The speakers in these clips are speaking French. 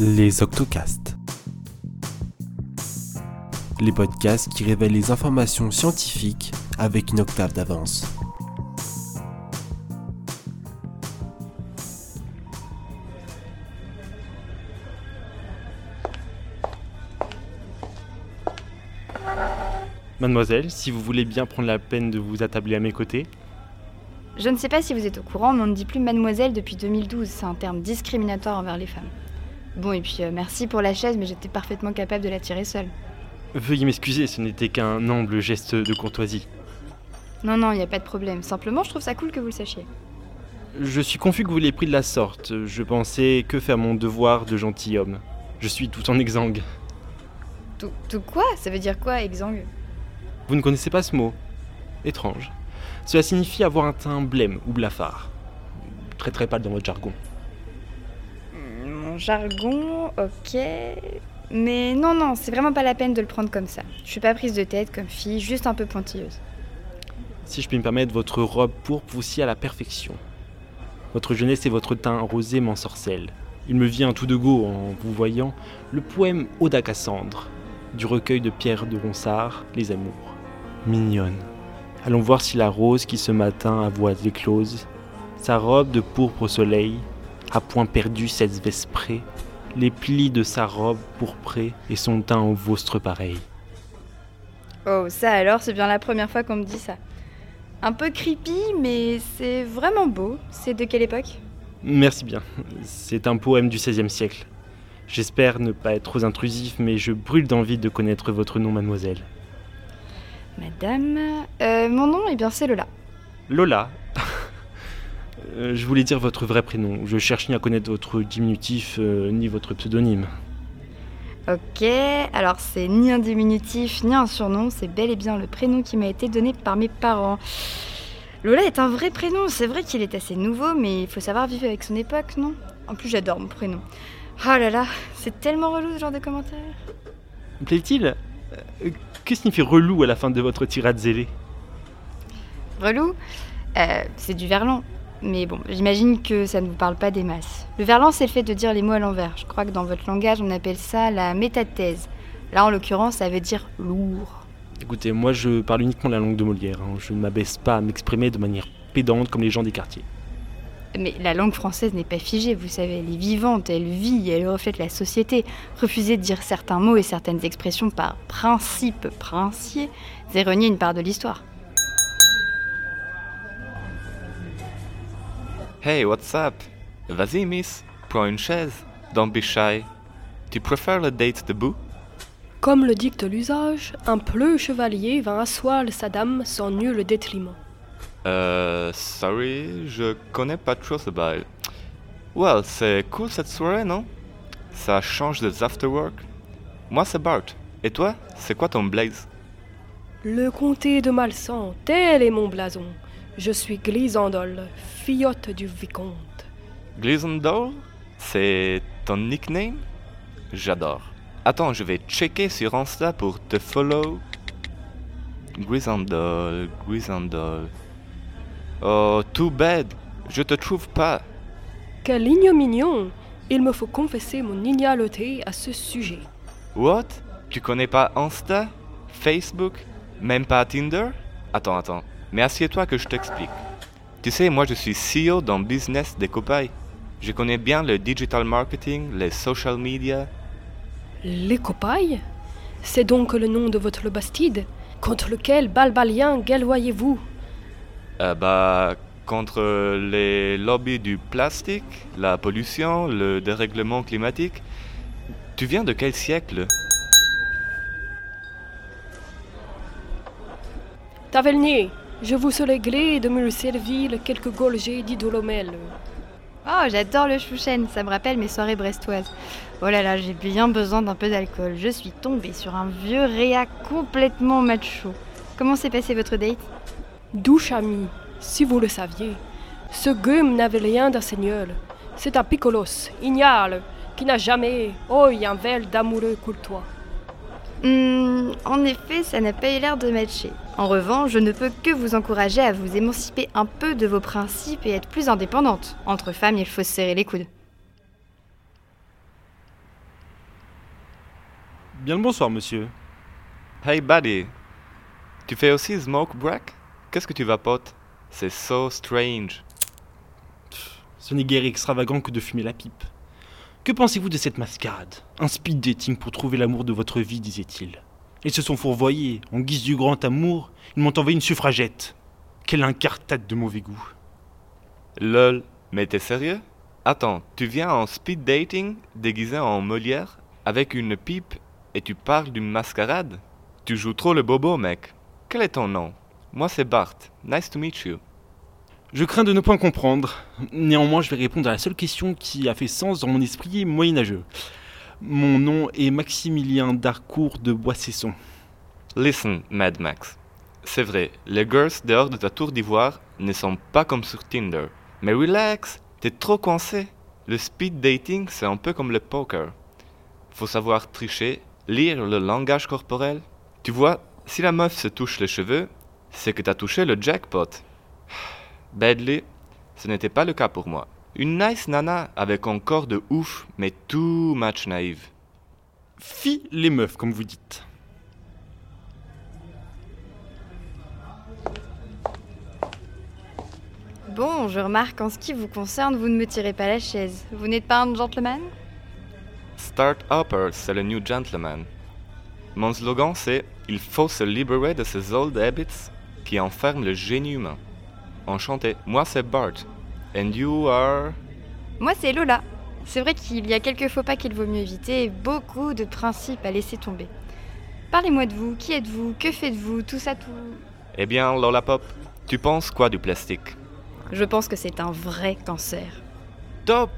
Les Octocasts. Les podcasts qui révèlent les informations scientifiques avec une octave d'avance. Mademoiselle, si vous voulez bien prendre la peine de vous attabler à mes côtés. Je ne sais pas si vous êtes au courant, mais on ne dit plus mademoiselle depuis 2012. C'est un terme discriminatoire envers les femmes. Bon, et puis euh, merci pour la chaise, mais j'étais parfaitement capable de la tirer seule. Veuillez m'excuser, ce n'était qu'un humble geste de courtoisie. Non, non, il n'y a pas de problème. Simplement, je trouve ça cool que vous le sachiez. Je suis confus que vous l'ayez pris de la sorte. Je pensais que faire mon devoir de gentilhomme. Je suis tout en exsangue. Tout, tout quoi? Ça veut dire quoi, exsangue? Vous ne connaissez pas ce mot? Étrange. Cela signifie avoir un teint blême ou blafard. Très très pâle dans votre jargon. Jargon, ok. Mais non, non, c'est vraiment pas la peine de le prendre comme ça. Je suis pas prise de tête comme fille, juste un peu pointilleuse. Si je puis me permettre, votre robe pourpre vous sied à la perfection. Votre jeunesse et votre teint rosé m'ensorcellent. Il me vient tout de go en vous voyant le poème Ode à Cassandre, du recueil de Pierre de Ronsard, Les Amours. Mignonne. Allons voir si la rose qui ce matin a voix éclose, sa robe de pourpre au soleil, a point perdu cette vesprée, les plis de sa robe pourprée et son teint au vôtre pareil. Oh, ça alors, c'est bien la première fois qu'on me dit ça. Un peu creepy, mais c'est vraiment beau. C'est de quelle époque? Merci bien. C'est un poème du XVIe siècle. J'espère ne pas être trop intrusif, mais je brûle d'envie de connaître votre nom, mademoiselle. Madame. Euh, mon nom, eh bien, c'est Lola. Lola. Euh, je voulais dire votre vrai prénom. Je cherche ni à connaître votre diminutif, euh, ni votre pseudonyme. Ok, alors c'est ni un diminutif, ni un surnom, c'est bel et bien le prénom qui m'a été donné par mes parents. Lola est un vrai prénom, c'est vrai qu'il est assez nouveau, mais il faut savoir vivre avec son époque, non? En plus, j'adore mon prénom. Oh là là, c'est tellement relou ce genre de commentaires. Plaît-il? Euh, Que signifie relou à la fin de votre tirade zélée? Relou? Euh, C'est du verlan. Mais bon, j'imagine que ça ne vous parle pas des masses. Le verlan, c'est le fait de dire les mots à l'envers. Je crois que dans votre langage, on appelle ça la métathèse. Là, en l'occurrence, ça veut dire lourd. Écoutez, moi je parle uniquement la langue de Molière. hein. Je ne m'abaisse pas à m'exprimer de manière pédante comme les gens des quartiers. Mais la langue française n'est pas figée, vous savez, elle est vivante, elle vit, elle reflète la société. Refuser de dire certains mots et certaines expressions par principe princier, c'est renier une part de l'histoire. Hey, what's up? Vas-y, miss, prends une chaise. Don't be shy. Tu préfères le date debout? Comme le dicte l'usage, un pleu chevalier vint asseoir sa dame sans nul détriment. Euh, sorry, je connais pas trop ce bail. Well, c'est cool cette soirée, non? Ça change des afterwork. Moi, c'est Bart. Et toi, c'est quoi ton blaze? Le comté de Malsan, tel est mon blason. Je suis Glisandol, filleute du vicomte. Glisandol? C'est ton nickname? J'adore. Attends, je vais checker sur Insta pour te follow. Grisandol, Grisandol. Oh, too bad. Je te trouve pas. Quel ignominion Il me faut confesser mon ignaloté à ce sujet. What? Tu connais pas Insta? Facebook? Même pas Tinder? Attends, attends. Mais assieds-toi que je t'explique. Tu sais, moi je suis CEO dans le business des copains. Je connais bien le digital marketing, les social media. Les copailles? C'est donc le nom de votre bastide Contre lequel balbalien guelloyez-vous Euh, bah, contre les lobbies du plastique, la pollution, le dérèglement climatique. Tu viens de quel siècle? Tavernier, je vous serai gré de me servir quelques gorgées d'idolomel. Oh, j'adore le chouchen, ça me rappelle mes soirées brestoises. Oh là là, j'ai bien besoin d'un peu d'alcool. Je suis tombée sur un vieux réa complètement macho. Comment s'est passé votre date? Douche ami, si vous le saviez, ce gueum n'avait rien d'un seigneur. C'est un picolos, ignale, qui n'a jamais, oh, un vel d'amoureux courtois. Hmm, en effet, ça n'a pas eu l'air de matcher. En revanche, je ne peux que vous encourager à vous émanciper un peu de vos principes et être plus indépendante. Entre femmes, il faut se serrer les coudes. Bien le bonsoir, monsieur. Hey buddy, tu fais aussi smoke break? Qu'est-ce que tu vapotes? C'est so strange. Ce n'est guère extravagant que de fumer la pipe. Que pensez-vous de cette mascarade? Un speed dating pour trouver l'amour de votre vie, disait-il. Ils se sont fourvoyés, en guise du grand amour, ils m'ont envoyé une suffragette. Quelle incartade de mauvais goût. Lol, mais t'es sérieux? Attends, tu viens en speed dating déguisé en Molière avec une pipe et tu parles d'une mascarade? Tu joues trop le bobo, mec. Quel est ton nom? Moi c'est Bart. Nice to meet you. Je crains de ne point comprendre. Néanmoins, je vais répondre à la seule question qui a fait sens dans mon esprit moyenâgeux. Mon nom est Maximilien Darcourt de Boissesson. Listen, Mad Max. C'est vrai, les girls dehors de ta tour d'ivoire ne sont pas comme sur Tinder. Mais relax, t'es trop coincé. Le speed dating, c'est un peu comme le poker. Faut savoir tricher, lire le langage corporel. Tu vois, si la meuf se touche les cheveux, c'est que t'as touché le jackpot. Badly, ce n'était pas le cas pour moi. Une nice nana avec un corps de ouf, mais too much naïve. Fi les meufs, comme vous dites. Bon, je remarque qu'en ce qui vous concerne, vous ne me tirez pas la chaise. Vous n'êtes pas un gentleman? Start Upper, c'est le New Gentleman. Mon slogan c'est Il faut se libérer de ces old habits qui enferment le génie humain. Enchanté, moi c'est Bart. And you are? Moi, c'est Lola. C'est vrai qu'il y a quelques faux pas qu'il vaut mieux éviter et beaucoup de principes à laisser tomber. Parlez-moi de vous, qui êtes-vous, que faites-vous, tout ça, tout. Eh bien, Lola Pop, tu penses quoi du plastique? Je pense que c'est un vrai cancer. Top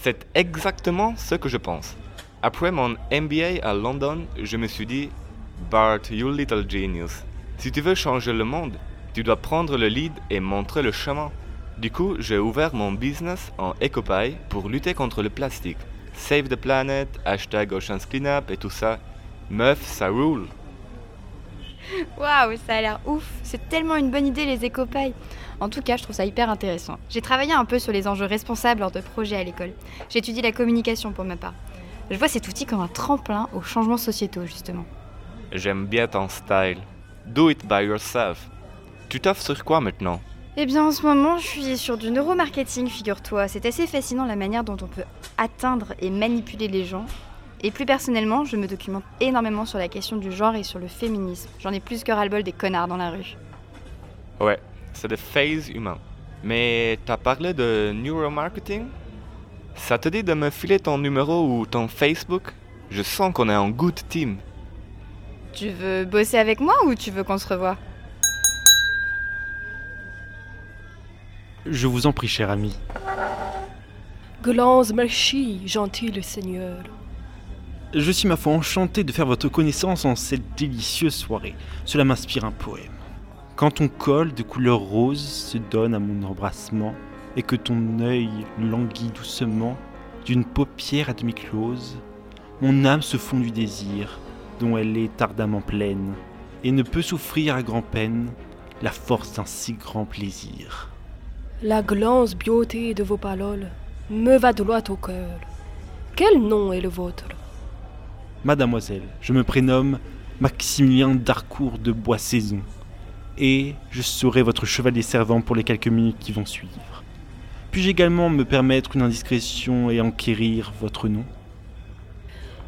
C'est exactement ce que je pense. Après mon MBA à London, je me suis dit Bart, you little genius. Si tu veux changer le monde, tu dois prendre le lead et montrer le chemin. Du coup, j'ai ouvert mon business en EcoPie pour lutter contre le plastique. Save the planet, hashtag Oceans Cleanup et tout ça. Meuf, ça roule. Waouh, ça a l'air ouf. C'est tellement une bonne idée, les écopailles. En tout cas, je trouve ça hyper intéressant. J'ai travaillé un peu sur les enjeux responsables lors de projets à l'école. J'étudie la communication pour ma part. Je vois cet outil comme un tremplin aux changements sociétaux, justement. J'aime bien ton style. Do it by yourself. Tu t'offres sur quoi maintenant Eh bien, en ce moment, je suis sur du neuromarketing, figure-toi. C'est assez fascinant la manière dont on peut atteindre et manipuler les gens. Et plus personnellement, je me documente énormément sur la question du genre et sur le féminisme. J'en ai plus que ras-le-bol des connards dans la rue. Ouais, c'est des phases humains. Mais t'as parlé de neuromarketing? Ça te dit de me filer ton numéro ou ton Facebook? Je sens qu'on est en good team. Tu veux bosser avec moi ou tu veux qu'on se revoie? Je vous en prie, cher ami. Glance merci, gentil Seigneur. Je suis ma foi enchanté de faire votre connaissance en cette délicieuse soirée. Cela m'inspire un poème. Quand ton col de couleur rose se donne à mon embrassement et que ton œil languit doucement d'une paupière à demi close, mon âme se fond du désir dont elle est ardemment pleine et ne peut souffrir à grand-peine la force d'un si grand plaisir. La glance beauté de vos paroles me va droit au cœur. Quel nom est le vôtre? Mademoiselle, je me prénomme Maximilien d'Harcourt de Bois-Saison, et je serai votre chevalier servant pour les quelques minutes qui vont suivre. Puis-je également me permettre une indiscrétion et enquérir votre nom?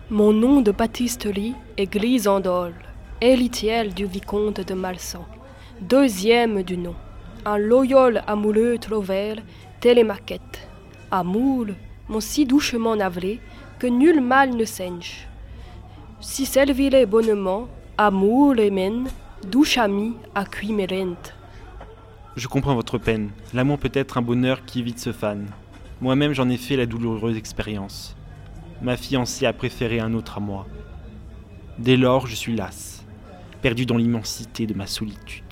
Mon nom de Baptiste-Lee est Glisandol, héritière du vicomte de Malsan, deuxième du nom. Un loyal amoureux trouvère télémaquette. Amour, mon si doucement navré, que nul mal ne saigne. Si servirait bonnement, amour et mène, douche ami à qui me rente. Je comprends votre peine. L'amour peut être un bonheur qui évite ce fan. Moi-même j'en ai fait la douloureuse expérience. Ma fiancée a préféré un autre à moi. Dès lors, je suis las, perdu dans l'immensité de ma solitude.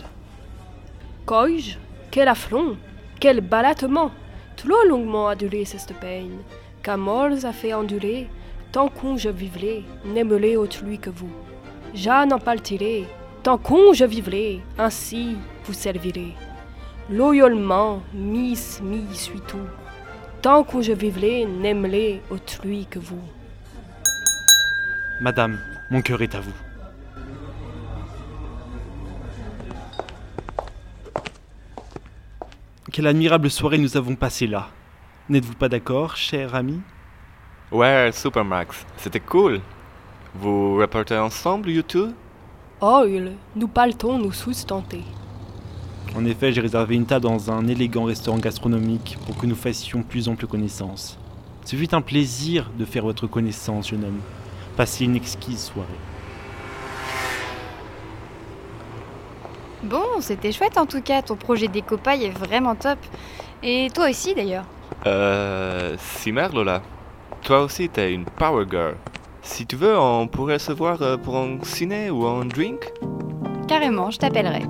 Coige, quel affront, quel balattement, trop longuement a duré cette peine, qu'à a fait endurer, tant qu'on je vivrai, n'aimerai autrui que vous. Je n'en partirai, tant qu'on je vivrai, ainsi vous servirez. Loyalement, miss, mi suis tout, tant qu'on je vivrai, n'aimerai autrui que vous. Madame, Mon cœur est à vous. Quelle admirable soirée nous avons passée là. N'êtes-vous pas d'accord, cher ami? Ouais, Supermax, c'était cool. Vous reportez ensemble, YouTube? Oil, nous partons nous sustenter. En effet, j'ai réservé une table dans un élégant restaurant gastronomique pour que nous fassions plus ample connaissance. Ce fut un plaisir de faire votre connaissance, jeune homme. Passez une exquise soirée. Bon, c'était chouette en tout cas, ton projet d'écopaille est vraiment top. Et toi aussi d'ailleurs. Euh... Simer, Lola. Toi aussi, t'es une power girl. Si tu veux, on pourrait se voir euh, pour un ciné ou un drink? Carrément, je t'appellerai.